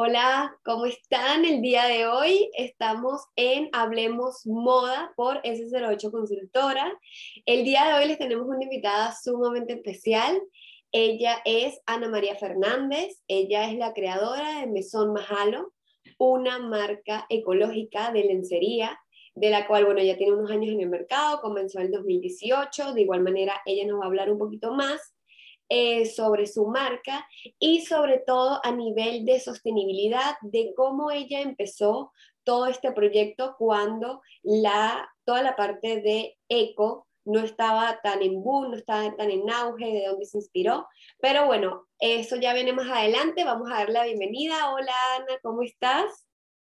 Hola, ¿cómo están el día de hoy? Estamos en Hablemos Moda por S08 Consultora. El día de hoy les tenemos una invitada sumamente especial. Ella es Ana María Fernández. Ella es la creadora de Mesón Mahalo, una marca ecológica de lencería, de la cual, bueno, ya tiene unos años en el mercado, comenzó en el 2018. De igual manera, ella nos va a hablar un poquito más eh, sobre su marca y sobre todo a nivel de sostenibilidad, de cómo ella empezó todo este proyecto cuando la, toda la parte de eco no estaba tan en boom, no estaba tan en auge, de dónde se inspiró. Pero bueno, eso ya viene más adelante. Vamos a dar la bienvenida. Hola Ana, ¿cómo estás?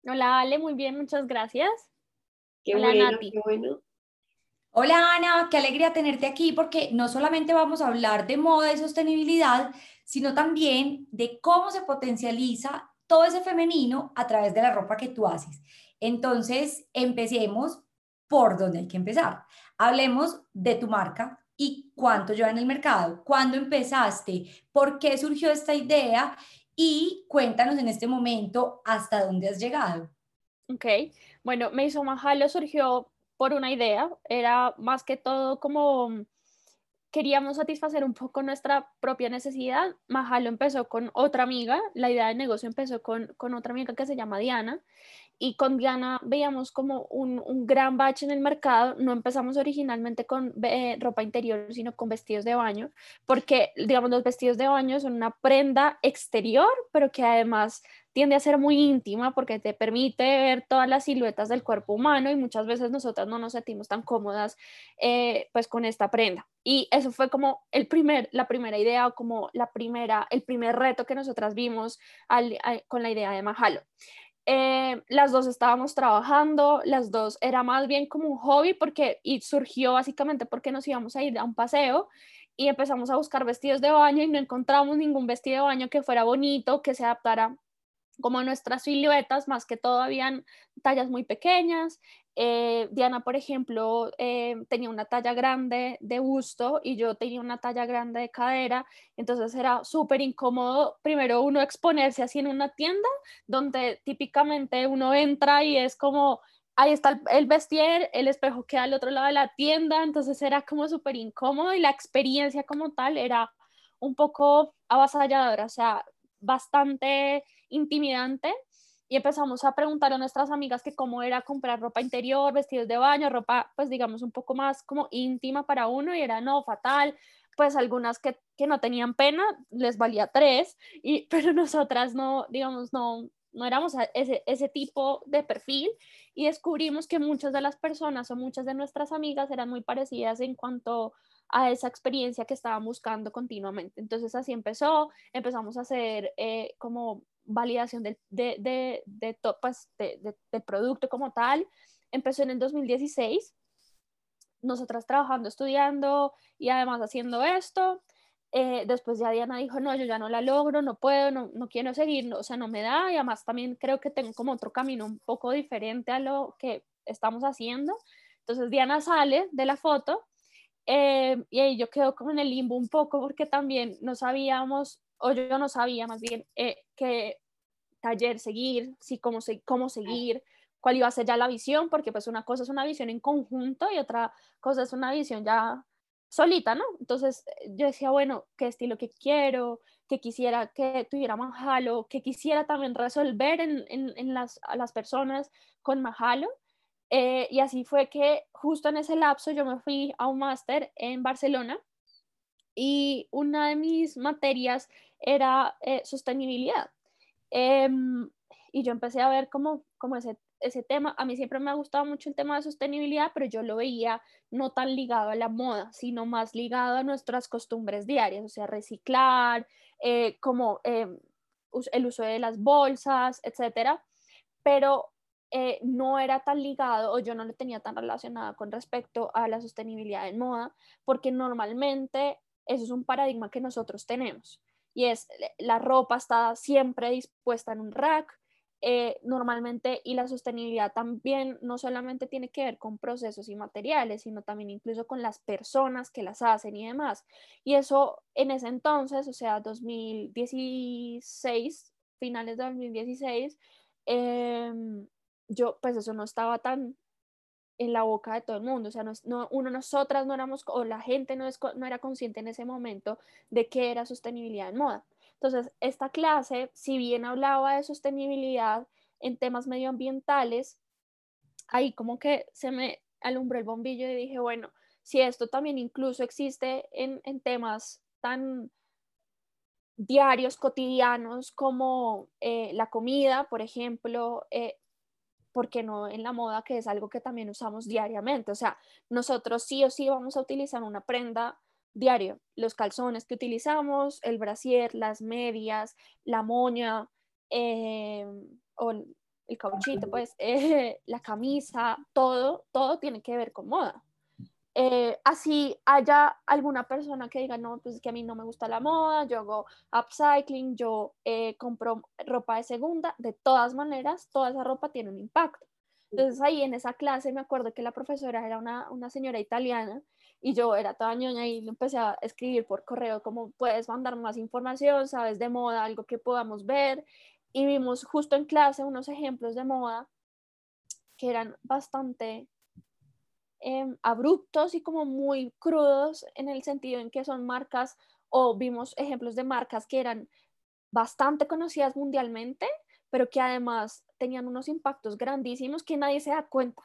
Hola Ale, muy bien, muchas gracias. Qué bueno, qué bueno. Hola Ana, qué alegría tenerte aquí porque no solamente vamos a hablar de moda y sostenibilidad, sino también de cómo se potencializa todo ese femenino a través de la ropa que tú haces. Entonces, empecemos por donde hay que empezar. Hablemos de tu marca y cuánto lleva en el mercado, cuándo empezaste, por qué surgió esta idea y cuéntanos en este momento hasta dónde has llegado. Ok, bueno, hizo Mahalo surgió por una idea, era más que todo como queríamos satisfacer un poco nuestra propia necesidad. Mahalo empezó con otra amiga, la idea de negocio empezó con, con otra amiga que se llama Diana y con Diana veíamos como un, gran bache en el mercado. No empezamos originalmente con eh, ropa interior, sino con vestidos de baño, porque, digamos, los vestidos de baño son una prenda exterior, pero que además tiende a ser muy íntima porque te permite ver todas las siluetas del cuerpo humano y muchas veces nosotras no nos sentimos tan cómodas eh, pues con esta prenda. Y eso fue como el primer, la primera idea o como la primera, el primer reto que nosotras vimos con la idea de Mahalo. Eh, las dos estábamos trabajando, las dos era más bien como un hobby porque y surgió básicamente porque nos íbamos a ir a un paseo y empezamos a buscar vestidos de baño y no encontramos ningún vestido de baño que fuera bonito, que se adaptara como nuestras siluetas, más que todo habían tallas muy pequeñas. Eh, Diana, por ejemplo, eh, tenía una talla grande de busto y yo tenía una talla grande de cadera, entonces era súper incómodo, primero uno exponerse así en una tienda, donde típicamente uno entra y es como, ahí está el, el vestier, el espejo queda al otro lado de la tienda, entonces era como súper incómodo y la experiencia como tal era un poco avasalladora, o sea, bastante intimidante y empezamos a preguntar a nuestras amigas que cómo era comprar ropa interior, vestidos de baño, ropa pues digamos un poco más como íntima para uno y era no, fatal, pues algunas que, que no tenían pena les valía tres, y, pero nosotras no, digamos, no, no éramos ese, ese tipo de perfil. Y descubrimos que muchas de las personas o muchas de nuestras amigas eran muy parecidas en cuanto a esa experiencia que estaban buscando continuamente. Entonces así empezó, empezamos a hacer eh, como validación de, de, de, de, pues, de, del producto como tal. Empezó en el 2016, nosotras trabajando, estudiando y además haciendo esto. Eh, después ya Diana dijo, no, yo ya no la logro, no puedo, no, no quiero seguir, o sea, no me da y además también creo que tengo como otro camino un poco diferente a lo que estamos haciendo. Entonces Diana sale de la foto eh, y ahí yo quedo como en el limbo un poco porque también no sabíamos o yo no sabía más bien eh, qué taller seguir, sí, cómo, cómo seguir, cuál iba a ser ya la visión, porque pues una cosa es una visión en conjunto y otra cosa es una visión ya solita, ¿no? Entonces yo decía, bueno, qué estilo que quiero, que quisiera que tuviera Mahalo, que quisiera también resolver en, en, las, a las personas con Mahalo. Eh, y así fue que justo en ese lapso yo me fui a un máster en Barcelona y una de mis materias era eh, sostenibilidad. Em, y yo empecé a ver como, como ese, ese tema, a mí siempre me ha gustado mucho el tema de sostenibilidad, pero yo lo veía no tan ligado a la moda, sino más ligado a nuestras costumbres diarias, o sea, reciclar, eh, como em, el uso de las bolsas, etcétera, pero eh, no era tan ligado o yo no lo tenía tan relacionado con respecto a la sostenibilidad en moda, porque normalmente eso es un paradigma que nosotros tenemos y es la ropa está siempre dispuesta en un rack. Eh, normalmente y la sostenibilidad también no solamente tiene que ver con procesos y materiales, sino también incluso con las personas que las hacen y demás. Y eso en ese entonces, o sea, 2016, finales de 2016, em, yo, pues eso no estaba tan en la boca de todo el mundo, o sea, no, uno, nosotras no éramos, o la gente no, es, no era consciente en ese momento de qué era sostenibilidad en moda. Entonces, esta clase, si bien hablaba de sostenibilidad en temas medioambientales, ahí como que se me alumbró el bombillo y dije, bueno, si esto también incluso existe en, en temas tan diarios, cotidianos, como eh, la comida, por ejemplo, eh, porque no en la moda, que es algo que también usamos diariamente. O sea, nosotros sí o sí vamos a utilizar una prenda diario, los calzones que utilizamos, el brasier, las medias, la moña, eh, o el cauchito, pues, eh, la camisa, todo, todo tiene que ver con moda. Eh, así haya alguna persona que diga, no, pues es que a mí no me gusta la moda, yo hago upcycling, yo eh, compro ropa de segunda, de todas maneras, toda esa ropa tiene un impacto. Entonces ahí en esa clase me acuerdo que la profesora era una, una señora italiana y yo era toda ñoña y empecé a escribir por correo como puedes mandar más información, sabes de moda, algo que podamos ver y vimos justo en clase unos ejemplos de moda que eran bastante Em, abruptos y como muy crudos en el sentido en que son marcas o vimos ejemplos de marcas que eran bastante conocidas mundialmente, pero que además tenían unos impactos grandísimos que nadie se da cuenta.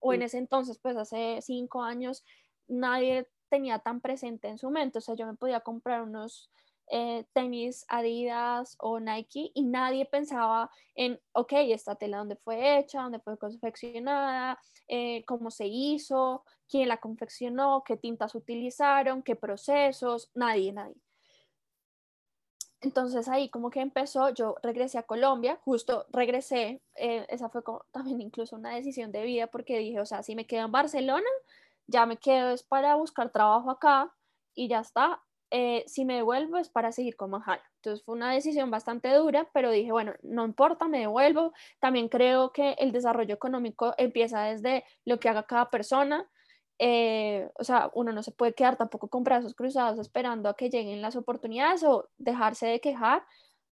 O en ese entonces, pues hace cinco años, nadie tenía tan presente en su mente. O sea, yo me podía comprar unos eh, tenis Adidas o Nike y nadie pensaba en, ok, esta tela dónde fue hecha, dónde fue confeccionada, eh, cómo se hizo, quién la confeccionó, qué tintas utilizaron, qué procesos, nadie, nadie. Entonces ahí como que empezó, yo regresé a Colombia, justo regresé, eh, esa fue también incluso una decisión de vida porque dije, o sea, si me quedo en Barcelona, ya me quedo es para buscar trabajo acá y ya está, eh, si me devuelvo es para seguir con Mahalo. Entonces fue una decisión bastante dura, pero dije, bueno, no importa, me devuelvo. También creo que el desarrollo económico empieza desde lo que haga cada persona. Eh, o sea, uno no se puede quedar tampoco con brazos cruzados esperando a que lleguen las oportunidades o dejarse de quejar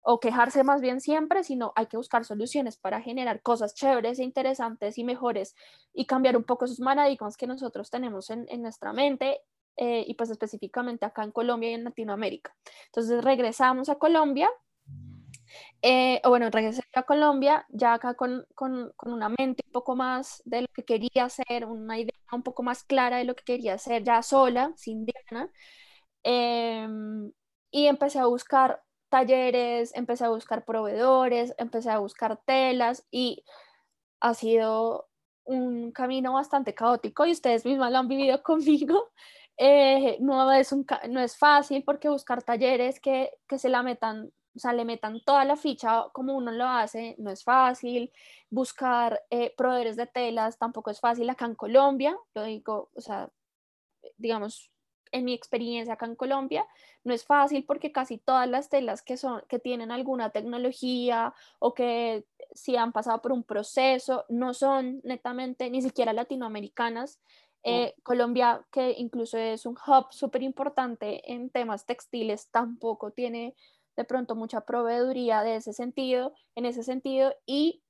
o quejarse más bien siempre, sino hay que buscar soluciones para generar cosas chéveres e interesantes y mejores y cambiar un poco esos paradigmas que nosotros tenemos en, en nuestra mente eh, y pues específicamente acá en Colombia y en Latinoamérica. Entonces regresamos a Colombia, eh, o bueno, regresé a Colombia ya acá con, con, con, una mente un poco más de lo que quería hacer, una idea un poco más clara de lo que quería hacer ya sola, sin Diana, em, y empecé a buscar talleres, empecé a buscar proveedores, empecé a buscar telas y ha sido un camino bastante caótico y ustedes mismas lo han vivido conmigo eh, no, es no es fácil porque buscar talleres que, que se la metan o sea, le metan toda la ficha como uno lo hace, no es fácil. Buscar eh, proveedores de telas tampoco es fácil acá en Colombia, lo digo, o sea, digamos, en mi experiencia acá en Colombia, no es fácil porque casi todas las telas que, son, que tienen alguna tecnología o que si han pasado por un proceso, no son netamente ni siquiera latinoamericanas, eh, Colombia, que incluso es un hub súper importante en temas textiles, tampoco tiene de pronto mucha proveeduría de ese sentido, en ese sentido, y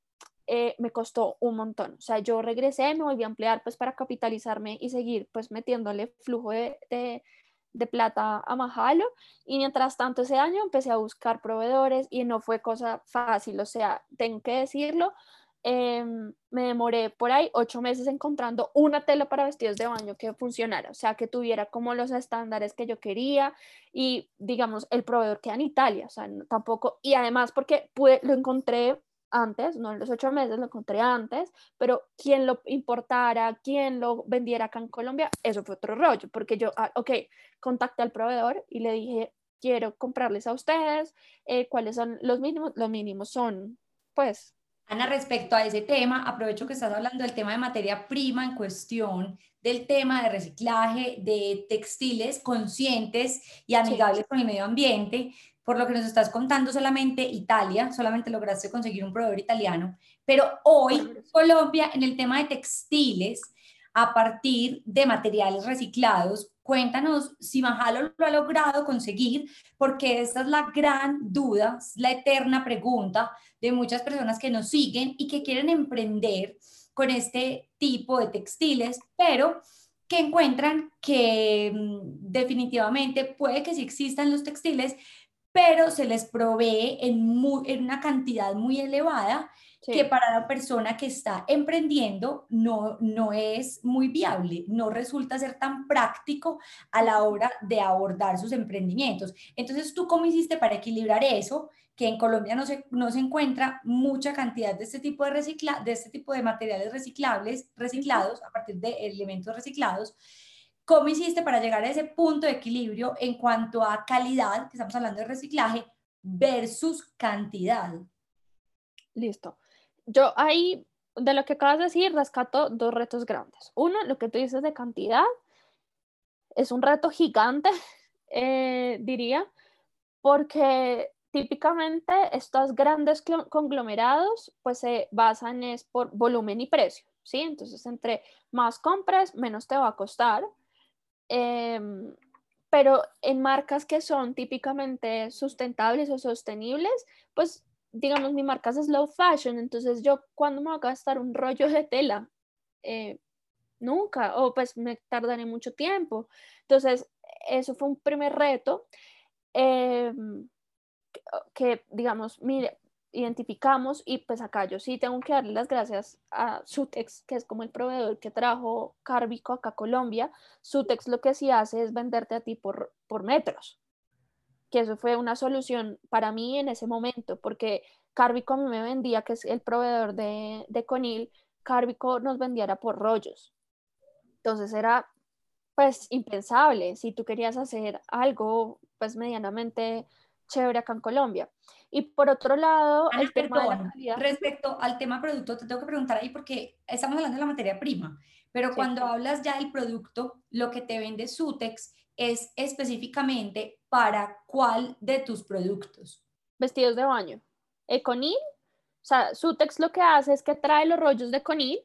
eh, me costó un montón. O sea, yo regresé, me volví a emplear pues para capitalizarme y seguir pues metiéndole flujo de, de, de plata a Mahalo. Y mientras tanto ese año empecé a buscar proveedores y no fue cosa fácil, o sea, tengo que decirlo, Em, me demoré por ahí ocho meses encontrando una tela para vestidos de baño que funcionara, o sea, que tuviera como los estándares que yo quería y digamos el proveedor queda en Italia, o sea, tampoco, y además porque pude, lo encontré antes, no en los ocho meses, lo encontré antes, pero quien lo importara, quien lo vendiera acá en Colombia, eso fue otro rollo, porque yo, ah, ok, contacté al proveedor y le dije, quiero comprarles a ustedes, eh, cuáles son los mínimos, los mínimos son, pues, Ana, respecto a ese tema, aprovecho que estás hablando del tema de materia prima en cuestión, del tema de reciclaje de textiles conscientes y amigables con el medio ambiente. Por lo que nos estás contando, solamente Italia, solamente lograste conseguir un proveedor italiano, pero hoy Colombia en el tema de textiles a partir de materiales reciclados. Cuéntanos si Mahalo lo ha logrado conseguir, porque esta es la gran duda, la eterna pregunta de muchas personas que nos siguen y que quieren emprender con este tipo de textiles, pero que encuentran que mm, definitivamente puede que sí existan los textiles, pero se les provee en, en una cantidad muy elevada que para la persona que está emprendiendo no, no es muy viable, no resulta ser tan práctico a la hora de abordar sus emprendimientos. Entonces, ¿tú cómo hiciste para equilibrar eso? que en Colombia no se, no se encuentra mucha cantidad de este tipo de, recicla, de este tipo de materiales reciclables, reciclados a partir de elementos reciclados. ¿Cómo hiciste para llegar a ese punto de equilibrio en cuanto a calidad, que estamos hablando de reciclaje, versus cantidad? Listo. Yo ahí, de lo que acabas de decir, rescato dos retos grandes. Uno, lo que tú dices de cantidad, es un reto gigante, eh, diría, porque típicamente estos grandes conglomerados pues se basan es por volumen y precio, ¿sí? Entonces, entre más compras, menos te va a costar. Em, pero en marcas que son típicamente sustentables o sostenibles, pues digamos, mi marca es slow fashion, entonces yo cuando me voy a gastar un rollo de tela, eh, nunca, o pues me tardaré mucho tiempo. Entonces, eso fue un primer reto. Em, que, digamos, mire, identificamos y pues acá yo sí tengo que darle las gracias a Sutex, que es como el proveedor que trajo Cárbico acá a Colombia. Sutex lo que sí hace es venderte a ti por, por metros, que eso fue una solución para mí en ese momento, porque Cárbico me vendía, que es el proveedor de, de Conil, Cárbico nos vendiera por rollos. Entonces era pues impensable si tú querías hacer algo pues medianamente chévere acá en Colombia. Y por otro lado, el tema respecto al tema producto, te tengo que preguntar ahí porque estamos hablando de la materia prima, pero cuando hablas ya del producto, lo que te vende Sutex es específicamente para cuál de tus productos. Vestidos de baño. Econil, o sea, Sutex lo que hace es que trae los rollos de Econil.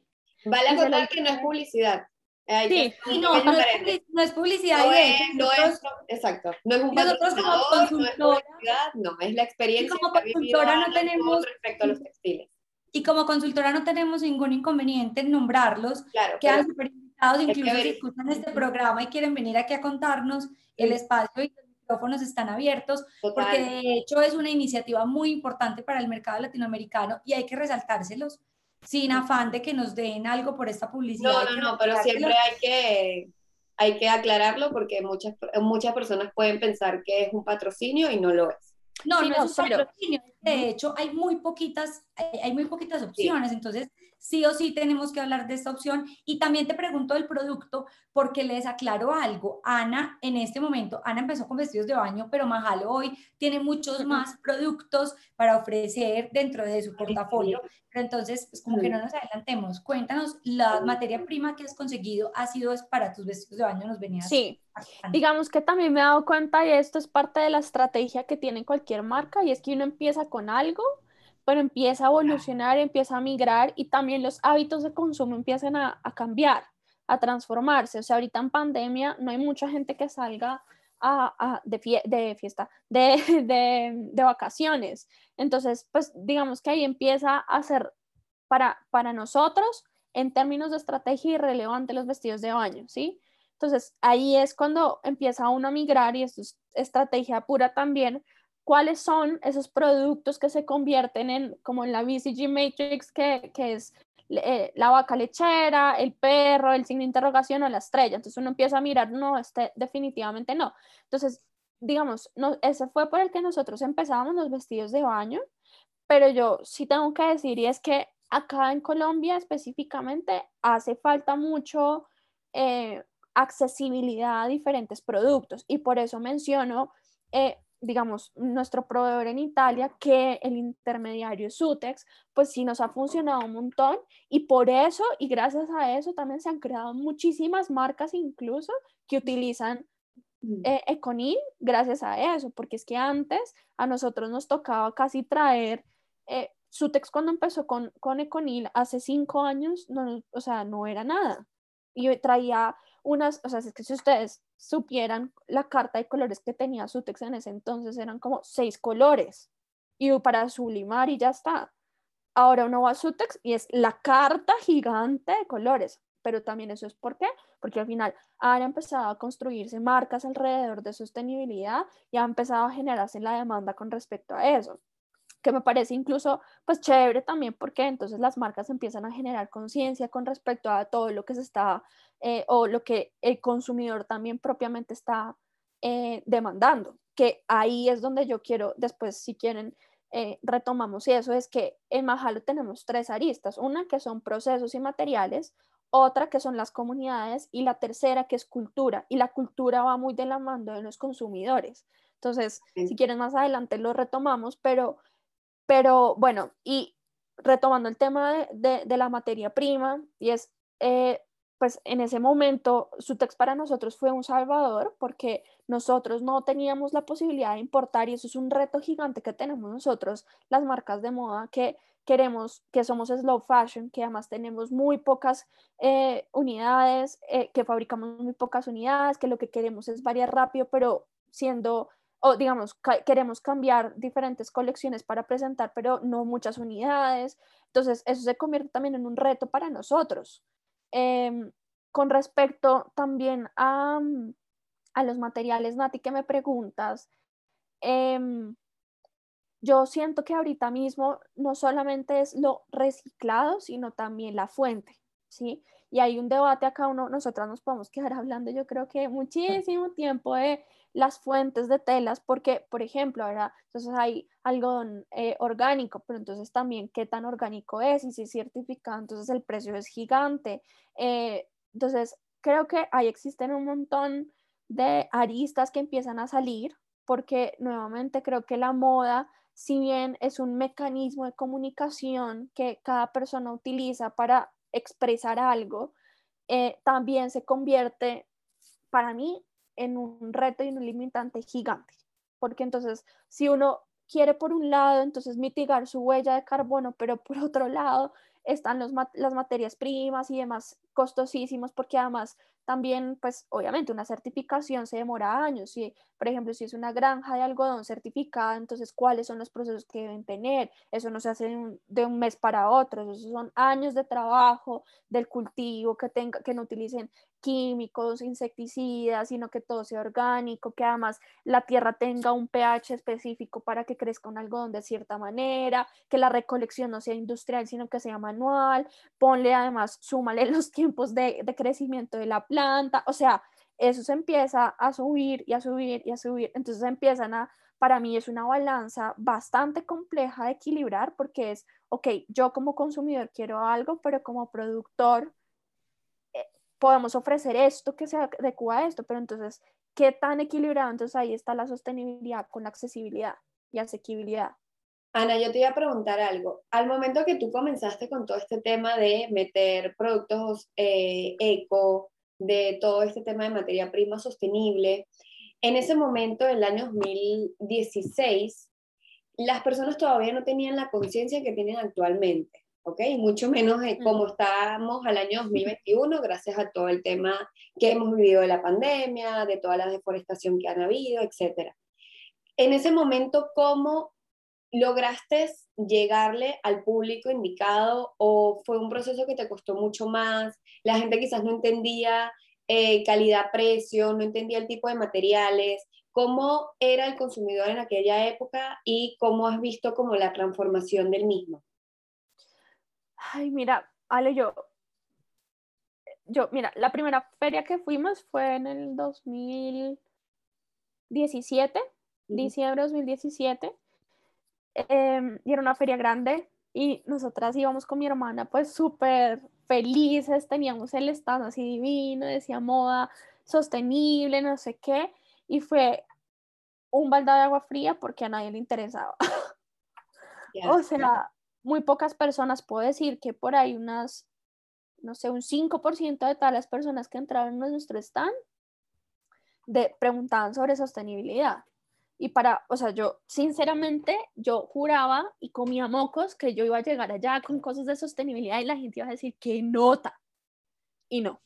Vale a que no es publicidad sí, no, no, es, no, es, publicidad. No es, no es, exacto. No es un nosotros como consultora, no es publicidad, no, es la experiencia como consultora no tenemos respecto a los textiles. Y como consultora no tenemos ningún inconveniente en nombrarlos, claro, quedan súper invitados, incluso si escuchan este programa y quieren venir aquí a contarnos, el espacio y los micrófonos están abiertos, porque de hecho es una iniciativa muy importante para el mercado latinoamericano y hay que resaltárselos sin afán de que nos den algo por esta publicidad. No, no, no, pero siempre hay que, hay que aclararlo porque muchas, muchas personas pueden pensar que es un patrocinio y no lo es. No, no, es un patrocinio. De hecho, hay muy poquitas, hay, muy poquitas opciones, entonces sí o sí tenemos que hablar de esta opción. Y también te pregunto del producto, porque les aclaro algo. Ana, en este momento, Ana empezó con vestidos de baño, pero Mahalo hoy tiene muchos más productos para ofrecer dentro de su portafolio. Pero entonces, pues como que no nos adelantemos. Cuéntanos, la materia prima que has conseguido ha sido para tus vestidos de baño, nos venías. Sí, digamos que también me he dado cuenta y esto es parte de la estrategia que tiene cualquier marca y es que uno empieza con algo pero empieza a evolucionar, empieza a migrar y también los hábitos de consumo empiezan a, cambiar, a transformarse. O sea, ahorita en pandemia no hay mucha gente que salga a, de, fiesta, de, de, vacaciones. Entonces, pues digamos que ahí empieza a ser para, para nosotros, en términos de estrategia, irrelevante los vestidos de baño, ¿sí? Entonces, ahí es cuando empieza uno a migrar y esto es estrategia pura también, cuáles son esos productos que se convierten en, como en la BCG Matrix, que, que es eh, la vaca lechera, el perro, el signo de interrogación o la estrella. Entonces uno empieza a mirar, no, este definitivamente no. Entonces, digamos, no, ese fue por el que nosotros empezábamos los vestidos de baño, pero yo sí tengo que decir, y es que acá en Colombia específicamente hace falta mucho eh, accesibilidad a diferentes productos y por eso menciono eh, digamos, nuestro proveedor en Italia, que el intermediario Sutex, pues sí nos ha funcionado un montón y por eso y gracias a eso también se han creado muchísimas marcas incluso que utilizan mm. eh, Econil gracias a eso, porque es que antes a nosotros nos tocaba casi traer eh, Sutex cuando empezó con, con Econil hace cinco años, no, o sea, no era nada. y traía unas, o sea, es que si ustedes supieran la carta de colores que tenía Sutex en ese entonces, eran como seis colores y para sublimar y ya está. Ahora uno va a Sutex y es la carta gigante de colores, pero también eso es por qué, porque al final han empezado a construirse marcas alrededor de sostenibilidad y ha empezado a generarse la demanda con respecto a eso que me parece incluso pues chévere también porque entonces las marcas empiezan a generar conciencia con respecto a todo lo que se está eh, o lo que el consumidor también propiamente está eh, demandando, que ahí es donde yo quiero, después si quieren, eh, retomamos y eso es que en Majalo tenemos tres aristas, una que son procesos y materiales, otra que son las comunidades y la tercera que es cultura y la cultura va muy de la mano de los consumidores. Entonces, si quieren más adelante lo retomamos, pero pero bueno, y retomando el tema de, la materia prima, y es, eh, pues en ese momento, Sutex para nosotros fue un salvador porque nosotros no teníamos la posibilidad de importar y eso es un reto gigante que tenemos nosotros, las marcas de moda que queremos, que somos slow fashion, que además tenemos muy pocas eh, unidades, eh, que fabricamos muy pocas unidades, que lo que queremos es variar rápido, pero siendo o digamos, queremos cambiar diferentes colecciones para presentar, pero no muchas unidades. Entonces, eso se convierte también en un reto para nosotros. Em, con respecto también a, mm, a, los materiales, Nati, que me preguntas, em, yo siento que ahorita mismo no solamente es lo reciclado, sino también la fuente, ¿sí? Y hay un debate acá, uno, nosotras nos podemos quedar hablando, yo creo que muchísimo tiempo de las fuentes de telas, porque, por ejemplo, ahora entonces hay algodón eh, orgánico, pero entonces también qué tan orgánico es y si es certificado, entonces el precio es gigante. Eh, entonces, creo que ahí existen un montón de aristas que empiezan a salir, porque nuevamente creo que la moda, si bien es un mecanismo de comunicación que cada persona utiliza para expresar algo, eh, también se convierte para mí en un reto y un limitante gigante, porque entonces si uno quiere por un lado, entonces mitigar su huella de carbono, pero por otro lado están los, las materias primas y demás costosísimos, porque además también, pues obviamente una certificación se demora años. Y, por ejemplo, si es una granja de algodón certificada, entonces cuáles son los procesos que deben tener. Eso no se hace de un, mes para otro, esos son años de trabajo del cultivo, que, tenga, que no utilicen químicos, insecticidas, sino que todo sea orgánico, que además la tierra tenga un pH específico para que crezca un algodón de cierta manera, que la recolección no sea industrial, sino que sea manual, ponle además, súmale los tiempos de, de crecimiento de la planta, o sea, eso se empieza a subir y a subir y a subir, entonces empiezan a, para mí es una balanza bastante compleja de equilibrar porque es, ok, yo como consumidor quiero algo, pero como productor podemos ofrecer esto que se adecua a esto, pero entonces, ¿qué tan equilibrado? Entonces ahí está la sostenibilidad con la accesibilidad y asequibilidad. Ana, yo te iba a preguntar algo. Al momento que tú comenzaste con todo este tema de meter productos eh, eco, de todo este tema de materia prima sostenible, en ese momento, en el año 2016, las personas todavía no tenían la conciencia que tienen actualmente. ¿ok? Mucho menos como estamos al año 2021, gracias a todo el tema que hemos vivido de la pandemia, de toda la deforestación que han habido, etc. En ese momento, ¿cómo lograste llegarle al público indicado o fue un proceso que te costó mucho más? La gente quizás no entendía eh, calidad-precio, no entendía el tipo de materiales. ¿Cómo era el consumidor en aquella época y cómo has visto como la transformación del mismo? Ay, mira, Ale, yo, yo, mira, la primera feria que fuimos fue en el 2017, diciembre de 2017, em, y era una feria grande y nosotras íbamos con mi hermana pues súper felices, teníamos el stand así divino, decía moda sostenible, no sé qué, y fue un baldado de agua fría porque a nadie le interesaba. o sea, muy pocas personas, puedo decir que por ahí unas, no sé, un 5% de todas las personas que entraron en nuestro stand de, preguntaban sobre sostenibilidad. Y para, o sea, yo sinceramente, yo juraba y comía mocos que yo iba a llegar allá con cosas de sostenibilidad y la gente iba a decir, qué nota. Y no.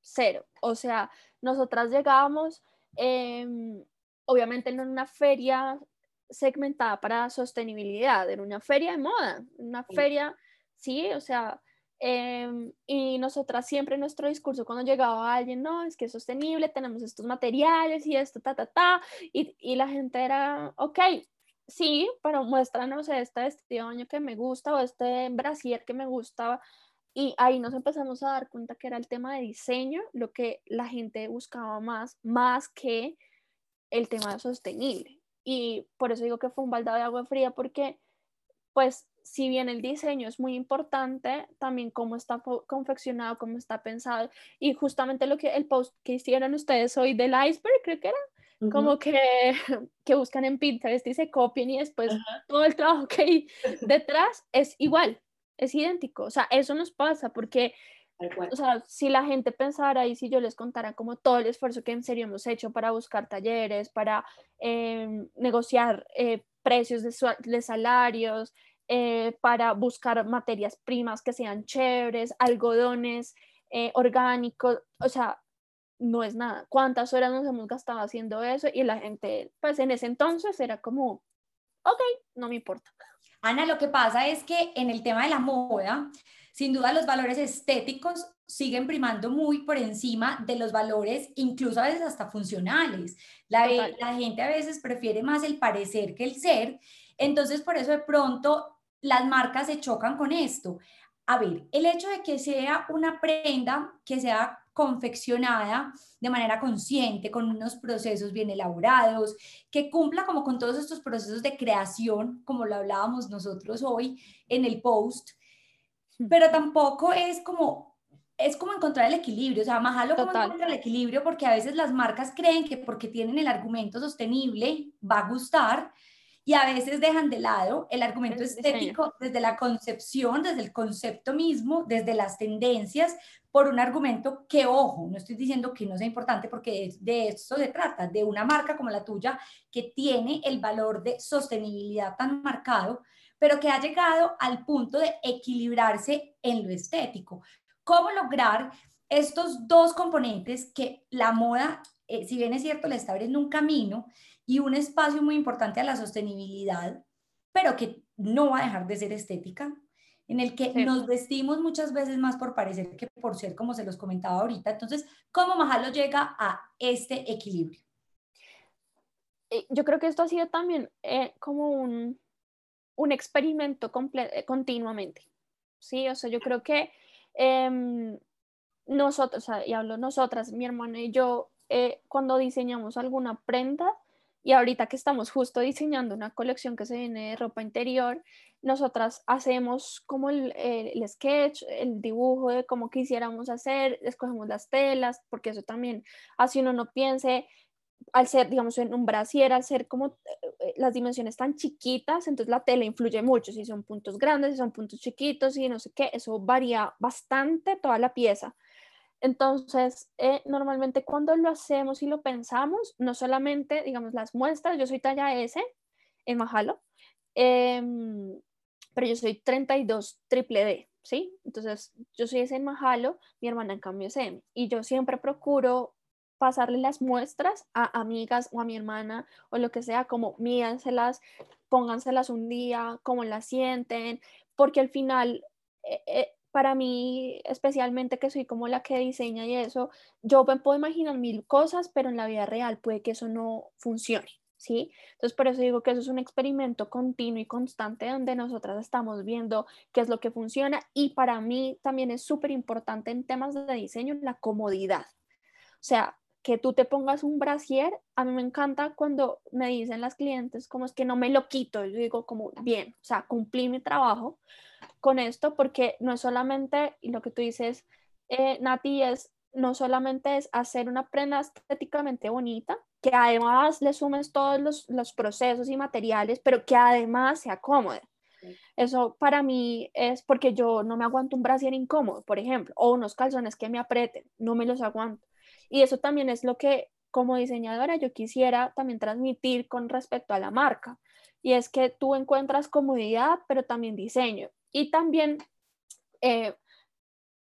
cero. O sea, nosotras llegábamos, em, obviamente en una feria segmentada para sostenibilidad, en una feria de moda, una feria, sí, o sea, em, y nosotras siempre nuestro discurso cuando llegaba alguien, no, es que es sostenible, tenemos estos materiales y esto, ta, ta, ta, y, y la gente era, ok, sí, pero muéstranos este vestido año que me gusta o este brasier que me gustaba. Y ahí nos empezamos a dar cuenta que era el tema de diseño, lo que la gente buscaba más, más que el tema de sostenible. Y por eso digo que fue un baldado de agua fría, porque pues si bien el diseño es muy importante, también cómo está confeccionado, cómo está pensado. Y justamente lo que el post que hicieron ustedes hoy del iceberg, creo que era, como que, que buscan en Pinterest y se copian y después todo el trabajo que hay detrás es igual, es idéntico. O sea, eso nos pasa porque, o sea, si la gente pensara y si yo les contara como todo el esfuerzo que en serio hemos hecho para buscar talleres, para em, negociar eh, precios de, de salarios, eh, para buscar materias primas que sean chéveres, algodones eh, orgánicos, o sea, no es nada. ¿Cuántas horas nos hemos gastado haciendo eso? Y la gente, pues en ese entonces era como, ok, no me importa. Ana, lo que pasa es que en el tema de la moda, sin duda los valores estéticos siguen primando muy por encima de los valores, incluso a veces hasta funcionales. La, la gente a veces prefiere más el parecer que el ser. Entonces, por eso de pronto las marcas se chocan con esto. A ver, el hecho de que sea una prenda que sea confeccionada de manera consciente, con unos procesos bien elaborados, que cumpla como con todos estos procesos de creación, como lo hablábamos nosotros hoy en el post, pero tampoco es como es como encontrar el equilibrio, o sea, Mahalo como encuentra el equilibrio porque a veces las marcas creen que porque tienen el argumento sostenible va a gustar, y a veces dejan de lado el argumento estético desde la concepción, desde el concepto mismo, desde las tendencias, por un argumento que, ojo, no estoy diciendo que no sea importante porque de esto se trata, de una marca como la tuya que tiene el valor de sostenibilidad tan marcado, pero que ha llegado al punto de equilibrarse en lo estético. ¿Cómo lograr estos dos componentes que la moda, eh, si bien es cierto, le está abriendo un camino, y un espacio muy importante a la sostenibilidad, pero que no va a dejar de ser estética, en el que nos vestimos muchas veces más por parecer que por ser, como se los comentaba ahorita. Entonces, ¿cómo Mahalo llega a este equilibrio? Eh, yo creo que esto ha sido también eh, como un, un experimento eh, continuamente. Sí, o sea, yo creo que em, nosotros, y hablo nosotras, mi hermana y yo, cuando diseñamos alguna prenda, y ahorita que estamos justo diseñando una colección que se viene de ropa interior, nosotras hacemos como el, el, sketch, el dibujo de cómo quisiéramos hacer, escogemos las telas, porque eso también así uno no piense, al ser, digamos, en un brasier, al ser como eh, las dimensiones tan chiquitas, entonces la tela influye mucho, si son puntos grandes, si son puntos chiquitos, y no sé qué, eso varía bastante toda la pieza. Entonces, eh, normalmente cuando lo hacemos y lo pensamos, no solamente, digamos, las muestras, yo soy talla S en Mahalo, em, pero yo soy 32 triple D, ¿sí? Entonces, yo soy S en Mahalo, mi hermana en cambio es M, y yo siempre procuro pasarle las muestras a amigas o a mi hermana o lo que sea, como míanselas, pónganselas un día, cómo las sienten, porque al final eh, eh, para mí, especialmente que soy como la que diseña y eso, yo me puedo imaginar mil cosas, pero en la vida real puede que eso no funcione, ¿sí? Entonces, por eso digo que eso es un experimento continuo y constante donde nosotras estamos viendo qué es lo que funciona y para mí también es súper importante en temas de diseño la comodidad. O sea, que tú te pongas un brasier, a mí me encanta cuando me dicen las clientes como es que no me lo quito, yo digo como bien, o sea, cumplí mi trabajo, con esto porque no es solamente, y lo que tú dices, eh, Nati, es no solamente es hacer una prenda estéticamente bonita, que además le sumes todos los, los procesos y materiales, pero que además se acomode. Eso para mí es porque yo no me aguanto un brasier incómodo, por ejemplo, o unos calzones que me aprieten, no me los aguanto. Y eso también es lo que como diseñadora yo quisiera también transmitir con respecto a la marca. Y es que tú encuentras comodidad, pero también diseño. Y también, eh,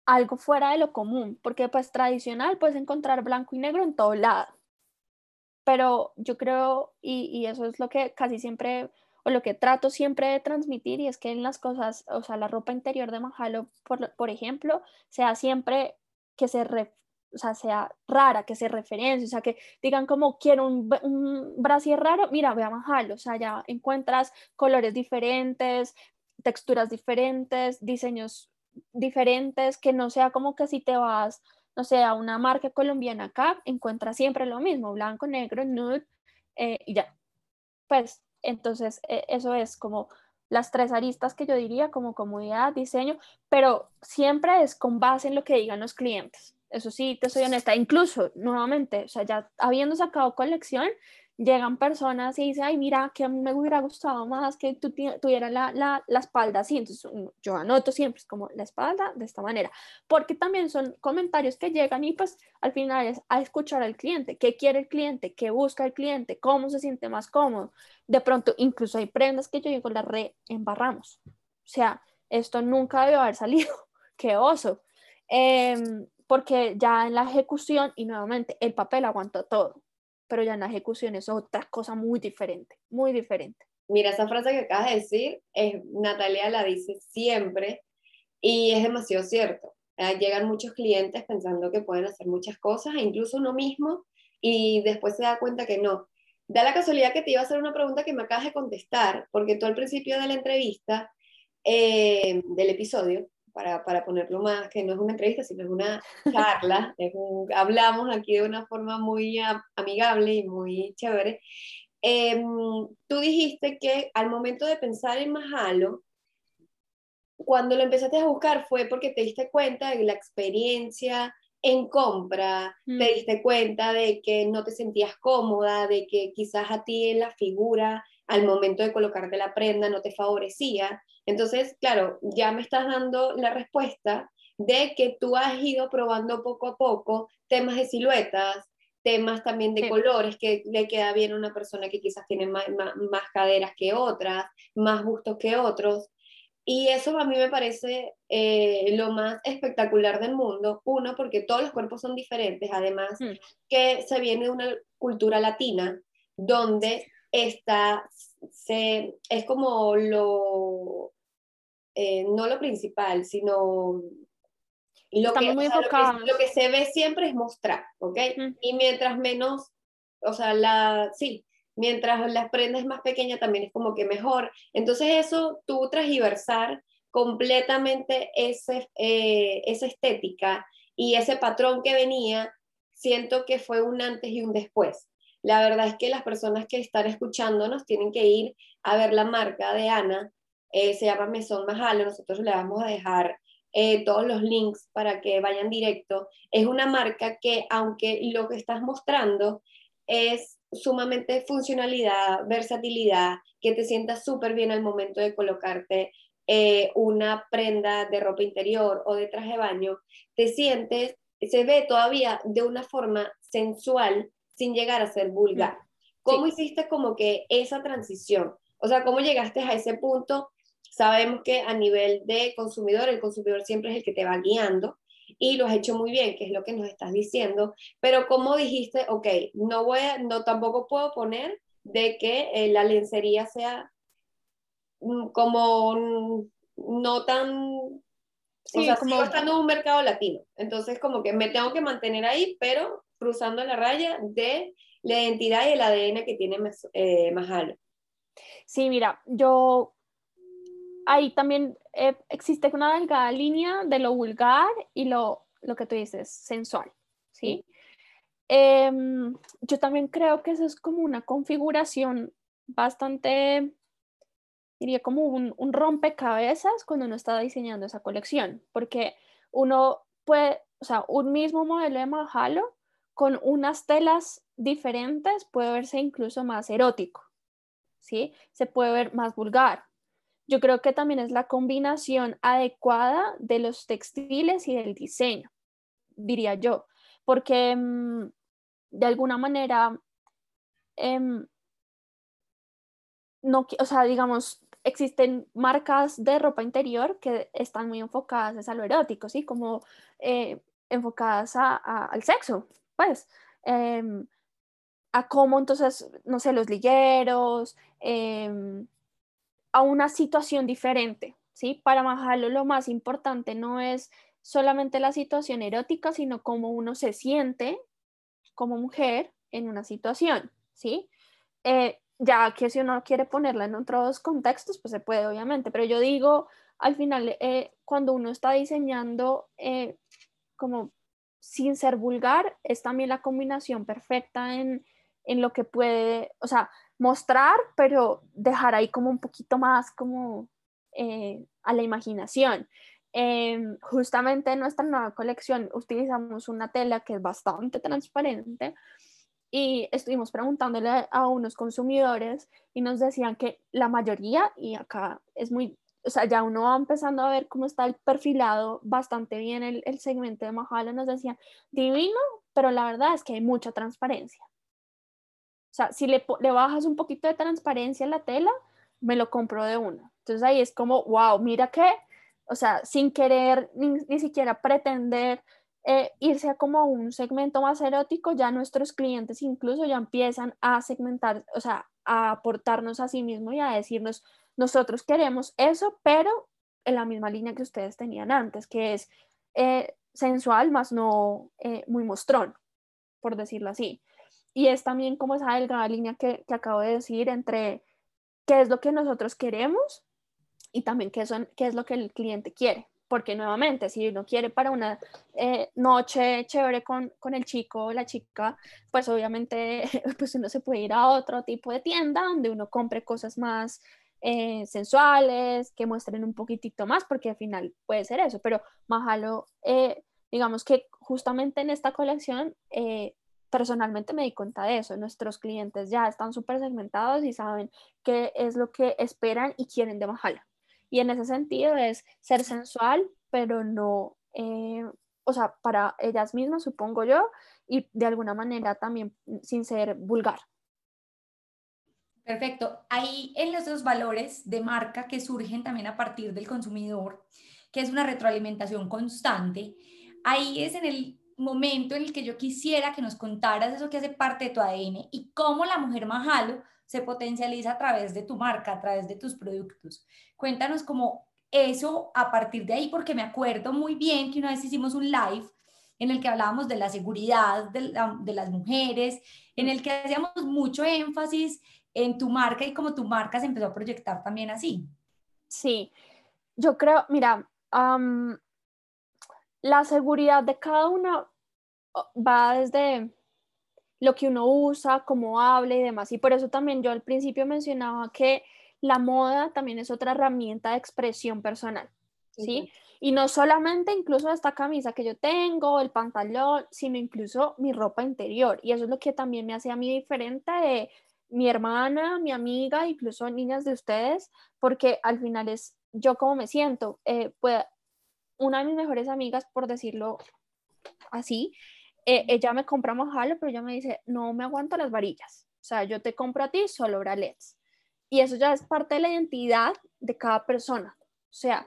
algo fuera de lo común, porque pues tradicional puedes encontrar blanco y negro en todo lado. Pero yo creo, y, y eso es lo que casi siempre, o lo que trato siempre de transmitir, y es que en las cosas, o sea, la ropa interior de Mahalo, por, por ejemplo, sea siempre que se, o sea, sea rara, que se referencie, o sea, que digan como quiero un, un raro, mira, ve a Mahalo, o sea, ya encuentras colores diferentes, texturas diferentes, diseños diferentes, que no sea como que si te vas, no sé, a una marca colombiana acá, encuentras siempre lo mismo, blanco, negro, nude, eh, y ya. Pues entonces e, eso es como las tres aristas que yo diría como comodidad, diseño, pero siempre es con base en lo que digan los clientes. Eso sí, te soy honesta. Incluso, nuevamente, o sea, ya habiendo sacado colección, llegan personas y dicen, ay, mira, que me hubiera gustado más que tú tuvieras la, la, la, espalda así. Entonces yo anoto siempre, es como la espalda de esta manera, porque también son comentarios que llegan y pues al final es a escuchar al cliente, qué quiere el cliente, qué busca el cliente, cómo se siente más cómodo. De pronto, incluso hay prendas que yo digo, la reembarramos. O sea, esto nunca debe haber salido, qué oso. Eh, porque ya en la ejecución, y nuevamente, el papel aguanta todo pero ya en la ejecución es otra cosa muy diferente, muy diferente. Mira, esa frase que acabas de decir, es, Natalia la dice siempre y es demasiado cierto. Eh, llegan muchos clientes pensando que pueden hacer muchas cosas, e incluso uno mismo, y después se da cuenta que no. Da la casualidad que te iba a hacer una pregunta que me acabas de contestar, porque tú al principio de la entrevista, eh, del episodio, para, para, ponerlo más, que no es una entrevista, sino es una charla, es hablamos aquí de una forma muy amigable y muy chévere. Em, tú dijiste que al momento de pensar en Mahalo, cuando lo empezaste a buscar fue porque te diste cuenta de la experiencia en compra, te mm. diste cuenta de que no te sentías cómoda, de que quizás a ti en la figura al momento de colocarte la prenda no te favorecía. Entonces, claro, ya me estás dando la respuesta de que tú has ido probando poco a poco temas de siluetas, temas también de colores que le queda bien a una persona que quizás tiene más, caderas que otras, más gustos que otros. Y eso a mí me parece eh, lo más espectacular del mundo. Uno, porque todos los cuerpos son diferentes. Además, mm. que se viene de una cultura latina donde esta se, es como lo, eh, no lo principal, sino lo que, muy lo que, se ve siempre es mostrar, ¿ok? Y mientras menos, o sea, la, sí, mientras las prendas más pequeña también es como que mejor. Entonces eso, tú transversar completamente ese, eh, esa estética y ese patrón que venía, siento que fue un antes y un después. La verdad es que las personas que están escuchándonos tienen que ir a ver la marca de Ana, eh, se llama Mesón Mahalo, nosotros le vamos a dejar eh, todos los links para que vayan directo. Es una marca que, aunque lo que estás mostrando es sumamente funcionalidad, versatilidad, que te sientas súper bien al momento de colocarte eh, una prenda de ropa interior o de traje de baño, te sientes, se ve todavía de una forma sensual sin llegar a ser vulgar. ¿Cómo hiciste como que esa transición? O sea, ¿cómo llegaste a ese punto? Sabemos que a nivel de consumidor, el consumidor siempre es el que te va guiando y lo has hecho muy bien, que es lo que nos estás diciendo, pero ¿cómo dijiste, ok, no voy a, no tampoco puedo poner de que eh, la lencería sea mm, como no tan o sea, como estando en un mercado latino. Entonces, como que me tengo que mantener ahí, pero cruzando la raya de la identidad y el ADN que tiene eh, Mahalo. Sí, mira, yo ahí también eh, existe una delgada línea de lo vulgar y lo, lo que tú dices, sensual, ¿sí? Em, yo también creo que eso es como una configuración bastante, diría como un, un rompecabezas cuando uno está diseñando esa colección, porque uno puede, o sea, un mismo modelo de Mahalo con unas telas diferentes puede verse incluso más erótico, ¿sí? Se puede ver más vulgar. Yo creo que también es la combinación adecuada de los textiles y del diseño, diría yo, porque mm, de alguna manera, em, no, o sea, digamos, existen marcas de ropa interior que están muy enfocadas a lo erótico, ¿sí? Como eh, enfocadas al sexo, pues, em, a cómo entonces, no sé, los ligueros, em, a una situación diferente, ¿sí? Para Mahalo lo más importante no es solamente la situación erótica, sino cómo uno se siente como mujer en una situación, ¿sí? Eh, ya que si uno quiere ponerla en otros contextos, pues se puede, obviamente, pero yo digo, al final, eh, cuando uno está diseñando eh, como sin ser vulgar, es también la combinación perfecta en, en lo que puede, o sea, mostrar, pero dejar ahí como un poquito más como eh, a la imaginación. Em, justamente en nuestra nueva colección utilizamos una tela que es bastante transparente y estuvimos preguntándole a unos consumidores y nos decían que la mayoría, y acá es muy, o sea, ya uno va empezando a ver cómo está el perfilado bastante bien el, segmento de Mahalo, nos decían, divino, pero la verdad es que hay mucha transparencia. O sea, si le, le bajas un poquito de transparencia a la tela, me lo compro de una. Entonces ahí es como, wow, mira que, o sea, sin querer ni, ni siquiera pretender eh, irse a como un segmento más erótico, ya nuestros clientes incluso ya empiezan a segmentar, o sea, a aportarnos a sí mismo y a decirnos, nosotros queremos eso, pero en la misma línea que ustedes tenían antes, que es eh, sensual, más no eh, muy mostrón, por decirlo así. Y es también como esa delgada línea que, que acabo de decir entre qué es lo que nosotros queremos y también qué, son, qué es lo que el cliente quiere. Porque nuevamente, si uno quiere para una eh, noche chévere con, con, el chico o la chica, pues obviamente pues uno se puede ir a otro tipo de tienda donde uno compre cosas más eh, sensuales, que muestren un poquitito más, porque al final puede ser eso, pero Mahalo, eh, digamos que justamente en esta colección, personalmente me di cuenta de eso, nuestros clientes ya están súper segmentados y saben qué es lo que esperan y quieren de Mahalo. Y en ese sentido es ser sensual, pero no, eh, o sea, para ellas mismas, supongo yo, y de alguna manera también sin ser vulgar. Perfecto. Ahí en los dos valores de marca que surgen también a partir del consumidor, que es una retroalimentación constante, ahí es en el momento en el que yo quisiera que nos contaras eso que hace parte de tu ADN y cómo la mujer Majalo se potencializa a través de tu marca, a través de tus productos. Cuéntanos cómo eso a partir de ahí, porque me acuerdo muy bien que una vez hicimos un live en el que hablábamos de la seguridad de, las mujeres, en el que hacíamos mucho énfasis en tu marca y cómo tu marca se empezó a proyectar también así. Sí, yo creo, mira, la seguridad de cada uno va desde lo que uno usa, cómo habla y demás. Y por eso también yo al principio mencionaba que la moda también es otra herramienta de expresión personal, ¿sí? Y no solamente incluso esta camisa que yo tengo, el pantalón, sino incluso mi ropa interior. Y eso es lo que también me hace a mí diferente de mi hermana, mi amiga, incluso niñas de ustedes, porque al final es yo como me siento. Eh, una de mis mejores amigas, por decirlo así, eh, ella me compra mojalo, pero ella me dice, no me aguanto las varillas. O sea, yo te compro a ti solo bralets. Y eso ya es parte de la identidad de cada persona. O sea,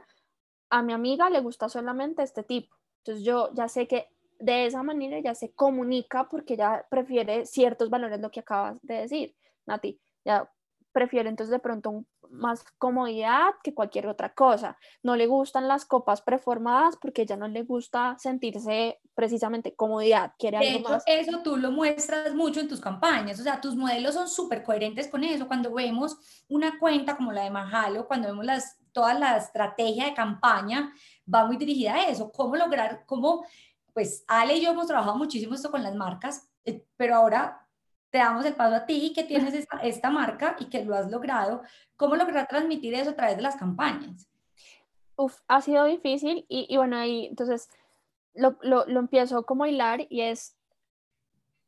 a mi amiga le gusta solamente este tipo. Entonces yo ya sé que de esa manera ya se comunica porque ya prefiere ciertos valores, lo que acabas de decir, Nati. Ya prefiere entonces de pronto más comodidad que cualquier otra cosa. No le gustan las copas preformadas porque ya no le gusta sentirse precisamente comodidad, quiere de hecho, Eso tú lo muestras mucho en tus campañas, o sea, tus modelos son súper coherentes con eso. Cuando vemos una cuenta como la de Mahalo, cuando vemos las, toda la estrategia de campaña, va muy dirigida a eso, cómo lograr, cómo, pues Ale y yo hemos trabajado muchísimo esto con las marcas, eh, pero ahora te damos el paso a ti que tienes esta, marca y que lo has logrado. ¿Cómo lograr transmitir eso a través de las campañas? Uf, ha sido difícil y, y bueno, ahí entonces lo, lo, lo, empiezo como a hilar y es,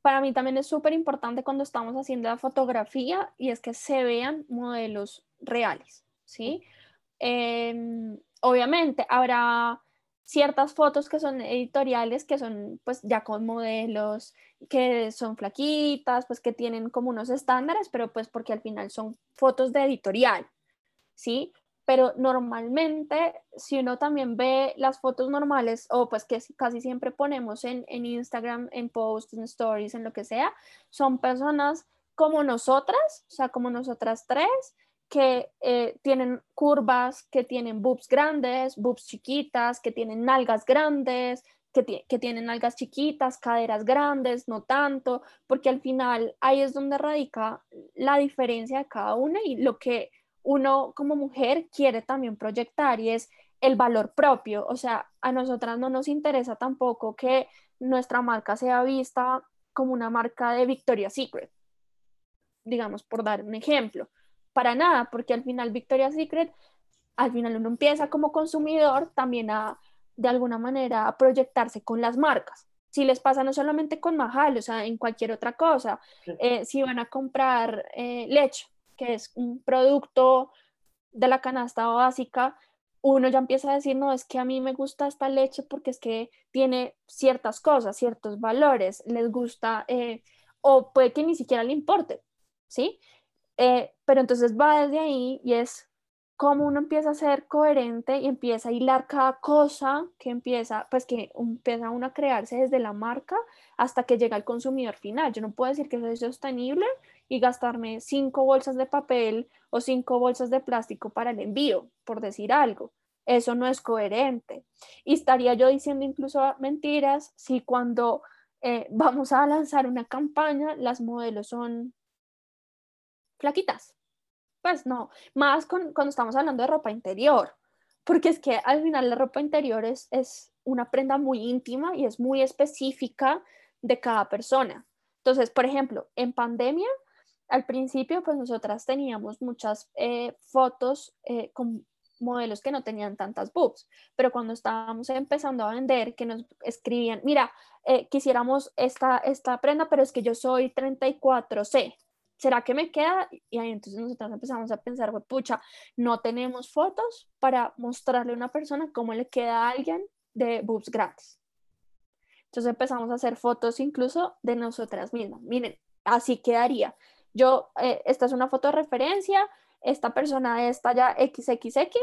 para mí también es súper importante cuando estamos haciendo la fotografía y es que se vean modelos reales, ¿sí? Em, obviamente habrá ciertas fotos que son editoriales, que son pues ya con modelos que son flaquitas, pues que tienen como unos estándares, pero pues porque al final son fotos de editorial. ¿sí? Pero normalmente, si uno también ve las fotos normales, o pues que casi siempre ponemos en, en Instagram, en posts, en stories, en lo que sea, son personas como nosotras, o sea, como nosotras tres, que eh, tienen curvas, que tienen boobs grandes, boobs chiquitas, que tienen nalgas grandes, que, que, tienen nalgas chiquitas, caderas grandes, no tanto, porque al final ahí es donde radica la diferencia de cada una y lo que uno como mujer quiere también proyectar y es el valor propio. O sea, a nosotras no nos interesa tampoco que nuestra marca sea vista como una marca de Victoria's Secret, digamos, por dar un ejemplo para nada, porque al final Victoria's Secret, al final uno empieza como consumidor también a, de alguna manera, a proyectarse con las marcas. Si les pasa no solamente con Mahal, o sea, en cualquier otra cosa, eh, si van a comprar eh, leche, que es un producto de la canasta básica, uno ya empieza a decir, no, es que a mí me gusta esta leche porque es que tiene ciertas cosas, ciertos valores, les gusta, eh, o puede que ni siquiera le importe, ¿sí? Eh, pero entonces va desde ahí y es cómo uno empieza a ser coherente y empieza a hilar cada cosa que empieza, pues que empieza uno a crearse desde la marca hasta que llega al consumidor final. Yo no puedo decir que es sostenible y gastarme cinco bolsas de papel o cinco bolsas de plástico para el envío, por decir algo. Eso no es coherente. Y estaría yo diciendo incluso mentiras si cuando eh, vamos a lanzar una campaña, las modelos son flaquitas. Pues no, más con, cuando estamos hablando de ropa interior, porque es que al final la ropa interior es, es una prenda muy íntima y es muy específica de cada persona. Entonces, por ejemplo, en pandemia, al principio, pues nosotras teníamos muchas eh, fotos eh, con modelos que no tenían tantas boobs, pero cuando estábamos empezando a vender, que nos escribían, mira, eh, quisiéramos esta, esta prenda, pero es que yo soy 34C, ¿será que me queda? Y ahí entonces nosotros empezamos a pensar, pucha, no tenemos fotos para mostrarle a una persona cómo le queda a alguien de boobs gratis. Entonces empezamos a hacer fotos incluso de nosotras mismas. Miren, así quedaría. Yo, eh, esta es una foto de referencia, esta persona es talla XXX,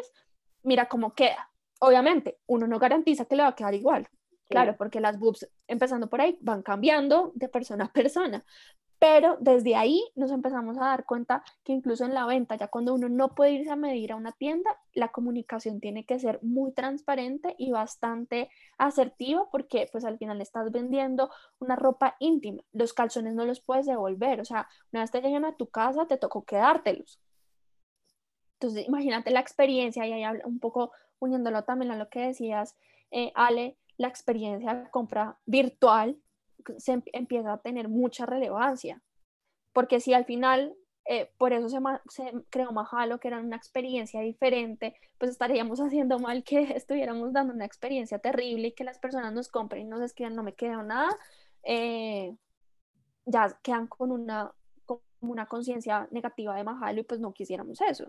mira cómo queda. Obviamente, uno no garantiza que le va a quedar igual. Claro, porque las boobs, empezando por ahí, van cambiando de persona a persona, pero desde ahí nos empezamos a dar cuenta que incluso en la venta, ya cuando uno no puede irse a medir a una tienda, la comunicación tiene que ser muy transparente y bastante asertiva porque pues al final estás vendiendo una ropa íntima. Los calzones no los puedes devolver, o sea, una vez te llegan a tu casa te tocó quedártelos. Entonces, imagínate la experiencia y ahí un poco uniéndolo también a lo que decías, eh, Ale, la experiencia de compra virtual se em, empieza a tener mucha relevancia. Porque si al final, eh, por eso se, creó Mahalo, que era una experiencia diferente, pues estaríamos haciendo mal que estuviéramos dando una experiencia terrible y que las personas nos compren y nos escriban, no me queda nada, eh, ya quedan con una, con una conciencia negativa de Mahalo y pues no quisiéramos eso.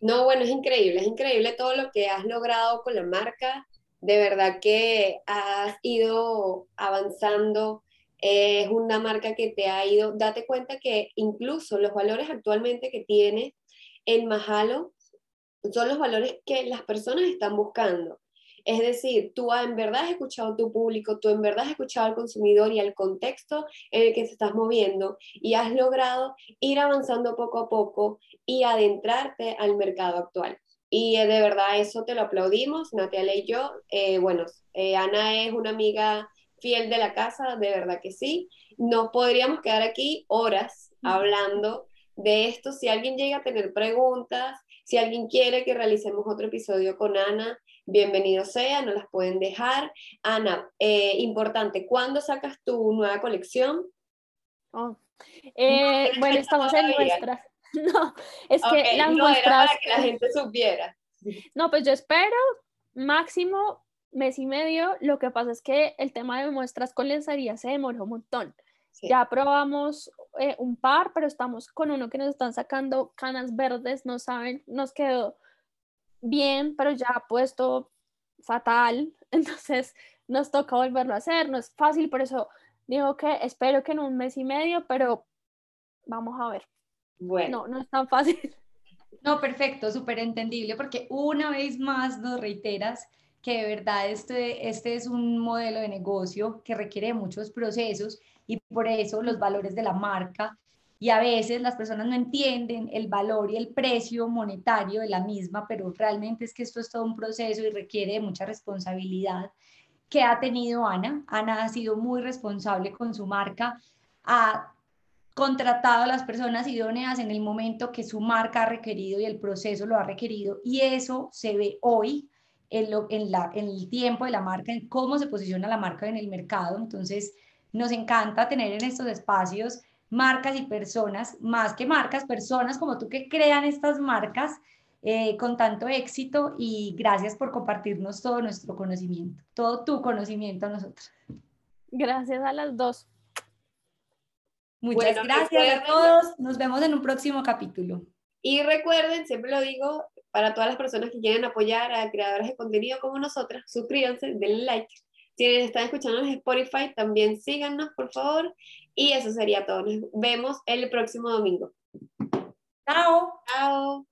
No, bueno, es increíble, es increíble todo lo que has logrado con la marca de verdad que has ido avanzando, es una marca que te ha ido, date cuenta que incluso los valores actualmente que tienes en Mahalo son los valores que las personas están buscando. Es decir, tú en verdad has escuchado a tu público, tú en verdad has escuchado al consumidor y al contexto en el que se estás moviendo y has logrado ir avanzando poco a poco y adentrarte al mercado actual. Y eh, de verdad eso te lo aplaudimos, Natalia y yo. Eh, bueno, eh, Ana es una amiga fiel de la casa, de verdad que sí. Nos podríamos quedar aquí horas hablando de esto. Si alguien llega a tener preguntas, si alguien quiere que realicemos otro episodio con Ana, bienvenido sea, nos las pueden dejar. Ana, importante, ¿cuándo sacas tu nueva colección? Oh, bueno, estamos en nuestras No, es que las muestras... que la gente supiera. No, pues yo espero máximo mes y medio. Lo que pasa es que el tema de muestras con lencería se demoró un montón. Ya probamos eh, un par, pero estamos con uno que nos están sacando canas verdes, no saben, nos quedó bien, pero ya puesto fatal. Entonces nos toca volverlo a hacer, no es fácil, por eso digo que espero que en un mes y medio, pero vamos a ver. Bueno. No, no es tan fácil. No, perfecto, súper entendible, porque una vez más nos reiteras que de verdad este, este es un modelo de negocio que requiere muchos procesos y por eso los valores de la marca y a veces las personas no entienden el valor y el precio monetario de la misma, pero realmente es que esto es todo un proceso y requiere de mucha responsabilidad que ha tenido Ana. Ana ha sido muy responsable con su marca, ha contratado a las personas idóneas en el momento que su marca ha requerido y el proceso lo ha requerido y eso se ve hoy en, lo, en, la, en el tiempo de la marca, en cómo se posiciona la marca en el mercado. Entonces, nos encanta tener en estos espacios marcas y personas, más que marcas, personas como tú que crean estas marcas eh, con tanto éxito y gracias por compartirnos todo nuestro conocimiento, todo tu conocimiento a nosotros. Gracias a las dos. Muchas gracias a todos. Nos vemos en un próximo capítulo. Y recuerden, siempre lo digo, para todas las personas que quieren apoyar a creadores de contenido como nosotras, suscríbanse, denle like. Si están escuchando en Spotify, también síganos, por favor. Y eso sería todo. Nos vemos el próximo domingo. Chao.